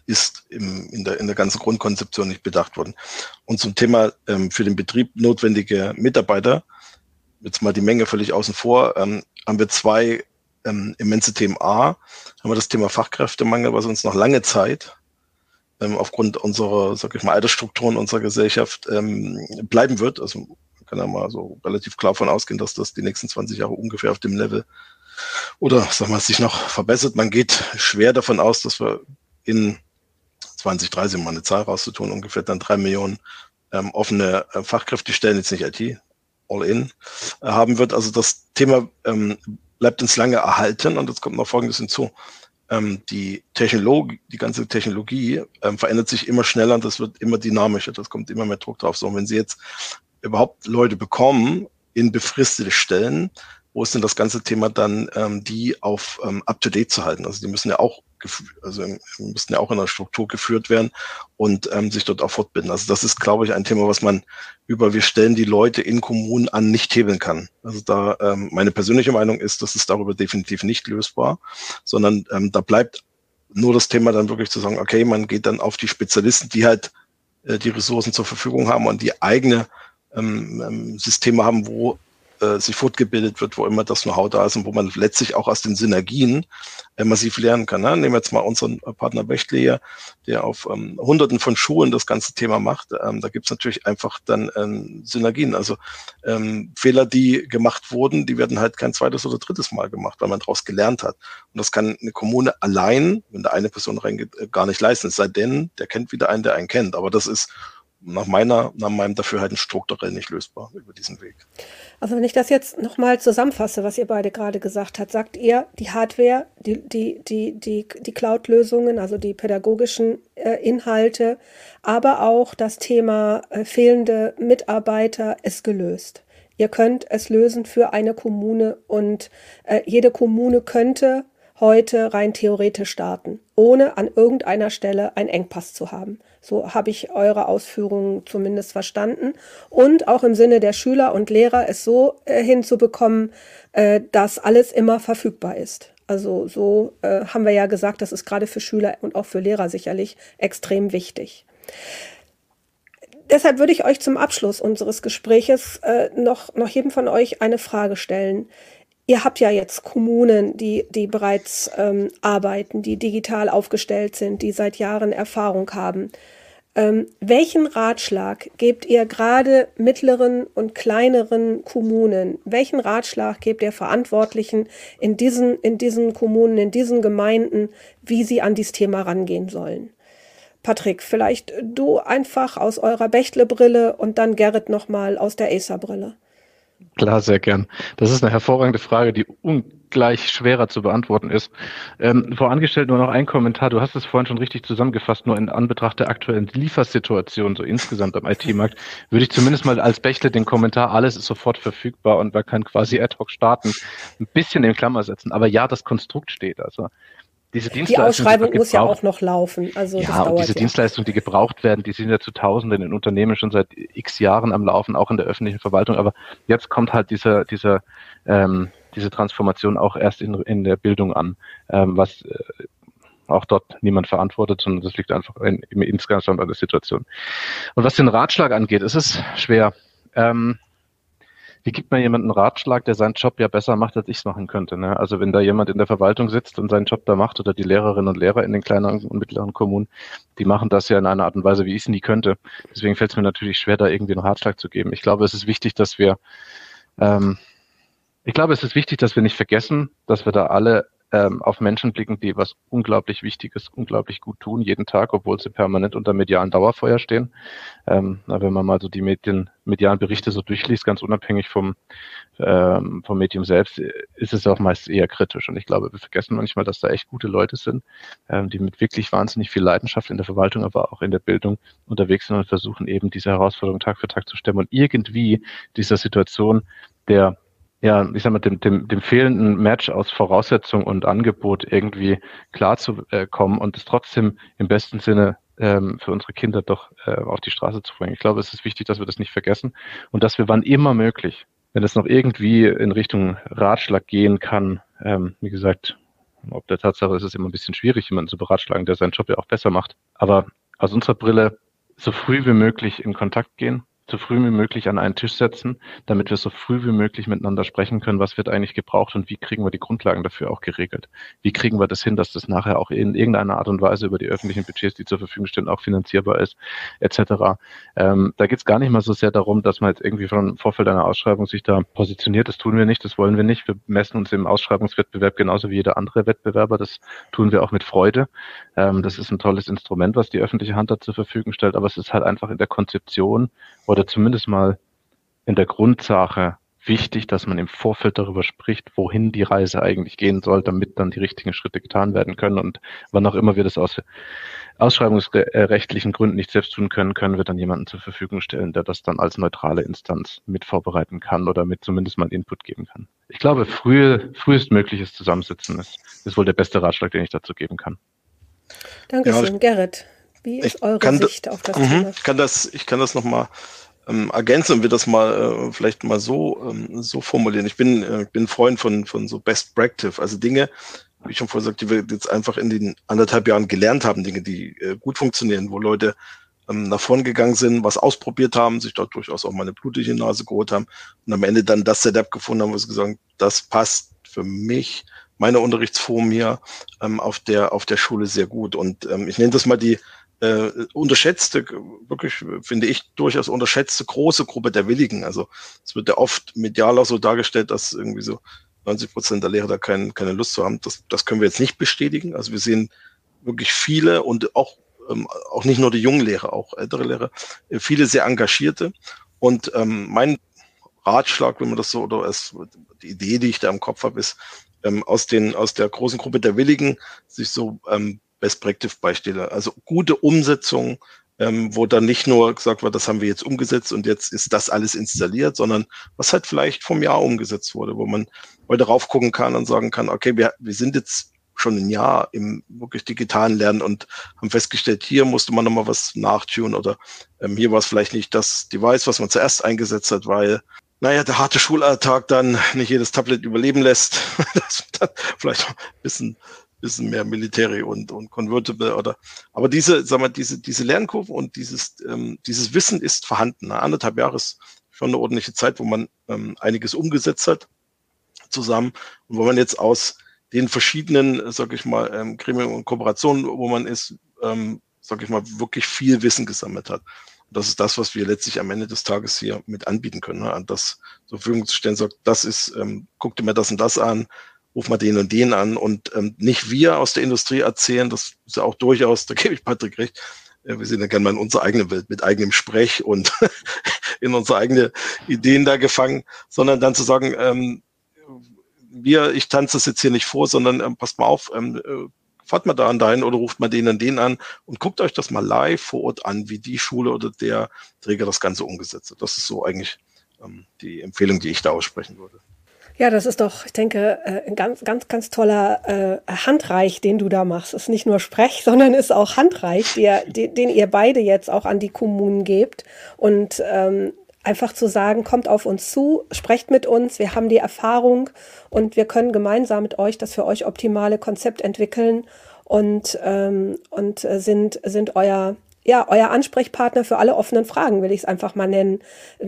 ist im, in, der, in der ganzen Grundkonzeption nicht bedacht worden. Und zum Thema ähm, für den Betrieb notwendige Mitarbeiter, jetzt mal die Menge völlig außen vor, ähm, haben wir zwei ähm, immense Themen. A, haben wir das Thema Fachkräftemangel, was uns noch lange Zeit ähm, aufgrund unserer, sag ich mal, Altersstrukturen unserer Gesellschaft ähm, bleiben wird. Also man kann ja mal so relativ klar von ausgehen, dass das die nächsten 20 Jahre ungefähr auf dem Level oder sag mal, sich noch verbessert. Man geht schwer davon aus, dass wir in 2030, um mal eine Zahl rauszutun, ungefähr dann drei Millionen ähm, offene äh, Fachkräftestellen, jetzt nicht IT, all in, äh, haben wird. Also das Thema ähm, bleibt uns lange erhalten und jetzt kommt noch Folgendes hinzu. Ähm, die Technologie, die ganze Technologie ähm, verändert sich immer schneller und das wird immer dynamischer. Das kommt immer mehr Druck drauf. So, und wenn Sie jetzt überhaupt Leute bekommen in befristete Stellen, wo ist denn das ganze Thema dann, ähm, die auf ähm, up-to-date zu halten? Also die müssen ja auch also müssten ja auch in der Struktur geführt werden und ähm, sich dort auch fortbilden. Also das ist, glaube ich, ein Thema, was man über wir stellen die Leute in Kommunen an nicht hebeln kann. Also da ähm, meine persönliche Meinung ist, das ist darüber definitiv nicht lösbar, sondern ähm, da bleibt nur das Thema dann wirklich zu sagen, okay, man geht dann auf die Spezialisten, die halt äh, die Ressourcen zur Verfügung haben und die eigene ähm, ähm Systeme haben, wo äh, sich fortgebildet wird, wo immer das Know-how da ist und wo man letztlich auch aus den Synergien äh, massiv lernen kann. Ne? Nehmen wir jetzt mal unseren Partner Bechtle hier, der auf ähm, Hunderten von Schulen das ganze Thema macht. Ähm, da gibt es natürlich einfach dann ähm, Synergien. Also ähm, Fehler, die gemacht wurden, die werden halt kein zweites oder drittes Mal gemacht, weil man daraus gelernt hat. Und das kann eine Kommune allein, wenn da eine Person reingeht, äh, gar nicht leisten. Es sei denn, der kennt wieder einen, der einen kennt. Aber das ist nach meiner, nach meinem Dafürhalten strukturell nicht lösbar über diesen Weg. Also wenn ich das jetzt nochmal zusammenfasse, was ihr beide gerade gesagt habt, sagt ihr, die Hardware, die, die, die, die, die Cloud-Lösungen, also die pädagogischen äh, Inhalte, aber auch das Thema äh, fehlende Mitarbeiter ist gelöst. Ihr könnt es lösen für eine Kommune und äh, jede Kommune könnte heute rein theoretisch starten, ohne an irgendeiner Stelle einen Engpass zu haben. So habe ich eure Ausführungen zumindest verstanden. Und auch im Sinne der Schüler und Lehrer es so äh, hinzubekommen, äh, dass alles immer verfügbar ist. Also so äh, haben wir ja gesagt, das ist gerade für Schüler und auch für Lehrer sicherlich extrem wichtig. Deshalb würde ich euch zum Abschluss unseres Gespräches äh, noch, noch jedem von euch eine Frage stellen. Ihr habt ja jetzt Kommunen, die, die bereits ähm, arbeiten, die digital aufgestellt sind, die seit Jahren Erfahrung haben. Ähm, welchen Ratschlag gebt ihr gerade mittleren und kleineren Kommunen? Welchen Ratschlag gebt ihr Verantwortlichen in diesen, in diesen Kommunen, in diesen Gemeinden, wie sie an dieses Thema rangehen sollen? Patrick, vielleicht du einfach aus eurer Bechtle-Brille und dann Gerrit nochmal aus der Acer-Brille. Klar, sehr gern. Das ist eine hervorragende Frage, die ungleich schwerer zu beantworten ist. Ähm, vorangestellt nur noch ein Kommentar. Du hast es vorhin schon richtig zusammengefasst. Nur in Anbetracht der aktuellen Liefersituation, so insgesamt am IT-Markt, würde ich zumindest mal als Bächle den Kommentar, alles ist sofort verfügbar und man kann quasi ad hoc starten, ein bisschen in Klammer setzen. Aber ja, das Konstrukt steht. Also diese die Ausschreibung die muss ja auch noch laufen. Also ja, und diese ja. Dienstleistungen, die gebraucht werden, die sind ja zu Tausenden in Unternehmen schon seit x Jahren am Laufen, auch in der öffentlichen Verwaltung. Aber jetzt kommt halt dieser, dieser, ähm, diese Transformation auch erst in, in der Bildung an, ähm, was äh, auch dort niemand verantwortet, sondern das liegt einfach in, insgesamt an der Situation. Und was den Ratschlag angeht, ist es schwer. Ähm, wie gibt man jemanden Ratschlag, der seinen Job ja besser macht, als ich es machen könnte? Ne? Also wenn da jemand in der Verwaltung sitzt und seinen Job da macht oder die Lehrerinnen und Lehrer in den kleineren und mittleren Kommunen, die machen das ja in einer Art und Weise, wie ich es nie könnte. Deswegen fällt es mir natürlich schwer, da irgendwie einen Ratschlag zu geben. Ich glaube, es ist wichtig, dass wir ähm, ich glaube, es ist wichtig, dass wir nicht vergessen, dass wir da alle ähm, auf Menschen blicken, die was unglaublich Wichtiges, unglaublich gut tun, jeden Tag, obwohl sie permanent unter medialen Dauerfeuer stehen. Ähm, wenn man mal so die Medien, medialen Berichte so durchliest, ganz unabhängig vom, ähm, vom Medium selbst, ist es auch meist eher kritisch. Und ich glaube, wir vergessen manchmal, dass da echt gute Leute sind, ähm, die mit wirklich wahnsinnig viel Leidenschaft in der Verwaltung, aber auch in der Bildung unterwegs sind und versuchen eben diese Herausforderung Tag für Tag zu stemmen und irgendwie dieser Situation der ja, ich sag mal, dem, dem, dem fehlenden Match aus Voraussetzung und Angebot irgendwie klar zu äh, kommen und es trotzdem im besten Sinne ähm, für unsere Kinder doch äh, auf die Straße zu bringen. Ich glaube, es ist wichtig, dass wir das nicht vergessen und dass wir wann immer möglich, wenn es noch irgendwie in Richtung Ratschlag gehen kann, ähm, wie gesagt, Ob der Tatsache ist es immer ein bisschen schwierig, jemanden zu beratschlagen, der seinen Job ja auch besser macht. Aber aus unserer Brille so früh wie möglich in Kontakt gehen, so früh wie möglich an einen Tisch setzen, damit wir so früh wie möglich miteinander sprechen können, was wird eigentlich gebraucht und wie kriegen wir die Grundlagen dafür auch geregelt. Wie kriegen wir das hin, dass das nachher auch in irgendeiner Art und Weise über die öffentlichen Budgets, die zur Verfügung stehen, auch finanzierbar ist, etc. Ähm, da geht es gar nicht mal so sehr darum, dass man jetzt irgendwie von Vorfeld einer Ausschreibung sich da positioniert. Das tun wir nicht, das wollen wir nicht. Wir messen uns im Ausschreibungswettbewerb genauso wie jeder andere Wettbewerber. Das tun wir auch mit Freude. Ähm, das ist ein tolles Instrument, was die öffentliche Hand da zur Verfügung stellt, aber es ist halt einfach in der Konzeption oder zumindest mal in der Grundsache wichtig, dass man im Vorfeld darüber spricht, wohin die Reise eigentlich gehen soll, damit dann die richtigen Schritte getan werden können. Und wann auch immer wir das aus ausschreibungsrechtlichen Gründen nicht selbst tun können, können wir dann jemanden zur Verfügung stellen, der das dann als neutrale Instanz mit vorbereiten kann oder mit zumindest mal Input geben kann. Ich glaube, frühe, frühestmögliches Zusammensitzen ist, ist wohl der beste Ratschlag, den ich dazu geben kann. Dankeschön, ja, Gerrit. Wie ist eure Sicht auf das mhm, Thema? Ich kann das, ich kann das nochmal ähm, ergänzen wir das mal äh, vielleicht mal so, ähm, so formulieren. Ich bin, äh, bin Freund von, von so Best Practice, also Dinge, wie ich schon vorher sagte, die wir jetzt einfach in den anderthalb Jahren gelernt haben, Dinge, die äh, gut funktionieren, wo Leute ähm, nach vorn gegangen sind, was ausprobiert haben, sich dort durchaus auch mal eine blutige Nase geholt haben und am Ende dann das Setup gefunden haben, wo sie gesagt haben, das passt für mich, meine Unterrichtsform hier ähm, auf der auf der Schule sehr gut. Und ähm, ich nenne das mal die äh, unterschätzte, wirklich, finde ich, durchaus unterschätzte große Gruppe der Willigen. Also es wird ja oft medial auch so dargestellt, dass irgendwie so 90 Prozent der Lehrer da kein, keine Lust zu haben. Das, das können wir jetzt nicht bestätigen. Also wir sehen wirklich viele und auch, ähm, auch nicht nur die jungen Lehrer, auch ältere Lehrer, äh, viele sehr engagierte. Und ähm, mein Ratschlag, wenn man das so, oder es, die Idee, die ich da im Kopf habe, ist, ähm, aus, den, aus der großen Gruppe der Willigen sich so ähm, Best Practice Beispiele, also gute Umsetzung, ähm, wo dann nicht nur gesagt wird, das haben wir jetzt umgesetzt und jetzt ist das alles installiert, sondern was halt vielleicht vom Jahr umgesetzt wurde, wo man heute rauf gucken kann und sagen kann, okay, wir, wir sind jetzt schon ein Jahr im wirklich digitalen Lernen und haben festgestellt, hier musste man nochmal was nachtun oder ähm, hier war es vielleicht nicht das Device, was man zuerst eingesetzt hat, weil naja, der harte Schulalltag dann nicht jedes Tablet überleben lässt. das vielleicht ein bisschen bisschen mehr Military und, und Convertible oder, aber diese, sag mal, diese, diese Lernkurve und dieses, ähm, dieses Wissen ist vorhanden. Na, anderthalb Jahre ist schon eine ordentliche Zeit, wo man ähm, einiges umgesetzt hat zusammen und wo man jetzt aus den verschiedenen, sag ich mal, ähm, Gremien und Kooperationen, wo man ist, ähm, sag ich mal, wirklich viel Wissen gesammelt hat. Und das ist das, was wir letztlich am Ende des Tages hier mit anbieten können, ne? an das zur Verfügung zu stellen, sagt, das ist, ähm, guck dir mir das und das an, ruf mal den und den an und ähm, nicht wir aus der Industrie erzählen, das ist ja auch durchaus, da gebe ich Patrick recht, äh, wir sind ja gerne mal in unserer eigenen Welt mit eigenem Sprech und in unsere eigene Ideen da gefangen, sondern dann zu sagen, ähm, wir, ich tanze das jetzt hier nicht vor, sondern ähm, passt mal auf, ähm, äh, fahrt mal da an dahin oder ruft mal den und den an und guckt euch das mal live vor Ort an, wie die Schule oder der Träger das Ganze umgesetzt hat. Das ist so eigentlich ähm, die Empfehlung, die ich da aussprechen würde. Ja, das ist doch, ich denke, äh, ein ganz, ganz, ganz toller äh, Handreich, den du da machst. Ist nicht nur Sprech, sondern ist auch Handreich, der, den, den ihr beide jetzt auch an die Kommunen gebt. Und ähm, einfach zu sagen, kommt auf uns zu, sprecht mit uns, wir haben die Erfahrung und wir können gemeinsam mit euch das für euch optimale Konzept entwickeln und, ähm, und äh, sind, sind euer ja, euer Ansprechpartner für alle offenen Fragen, will ich es einfach mal nennen.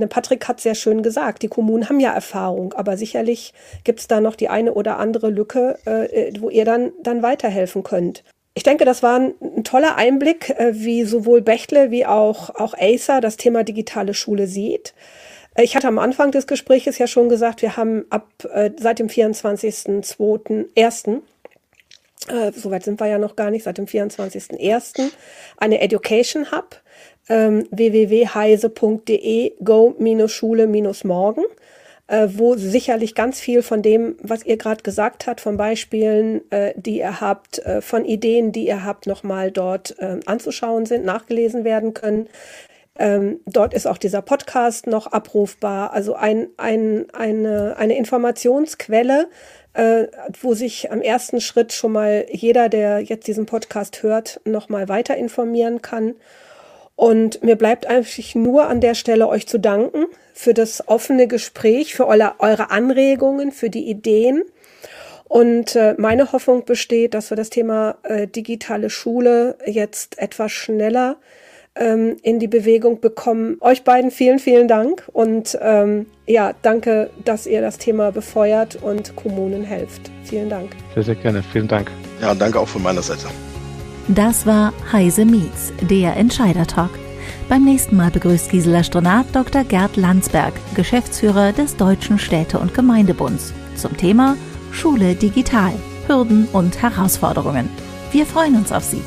Patrick hat sehr schön gesagt, die Kommunen haben ja Erfahrung, aber sicherlich gibt es da noch die eine oder andere Lücke, äh, wo ihr dann, dann weiterhelfen könnt. Ich denke, das war ein, ein toller Einblick, äh, wie sowohl Bechtle wie auch, auch Acer das Thema digitale Schule sieht. Ich hatte am Anfang des Gesprächs ja schon gesagt, wir haben ab äh, seit dem 24.02.01 äh, soweit sind wir ja noch gar nicht, seit dem 24.01. eine Education Hub, ähm, www.heise.de go-schule-morgen, äh, wo sicherlich ganz viel von dem, was ihr gerade gesagt habt, von Beispielen, äh, die ihr habt, äh, von Ideen, die ihr habt, nochmal dort äh, anzuschauen sind, nachgelesen werden können. Ähm, dort ist auch dieser Podcast noch abrufbar. Also ein, ein, eine, eine Informationsquelle, äh, wo sich am ersten Schritt schon mal jeder, der jetzt diesen Podcast hört, noch mal weiter informieren kann. Und mir bleibt eigentlich nur an der Stelle euch zu danken für das offene Gespräch, für eure, eure Anregungen, für die Ideen. Und äh, meine Hoffnung besteht, dass wir das Thema äh, digitale Schule jetzt etwas schneller ähm, in die Bewegung bekommen. Euch beiden vielen, vielen Dank und ähm, ja, danke, dass ihr das Thema befeuert und Kommunen helft. Vielen Dank. Sehr, sehr gerne. Vielen Dank. Ja, danke auch von meiner Seite. Das war Heise Meets, der Entscheider-Talk. Beim nächsten Mal begrüßt Gisela Stronat Dr. Gerd Landsberg, Geschäftsführer des Deutschen Städte- und Gemeindebunds, zum Thema Schule digital, Hürden und Herausforderungen. Wir freuen uns auf Sie.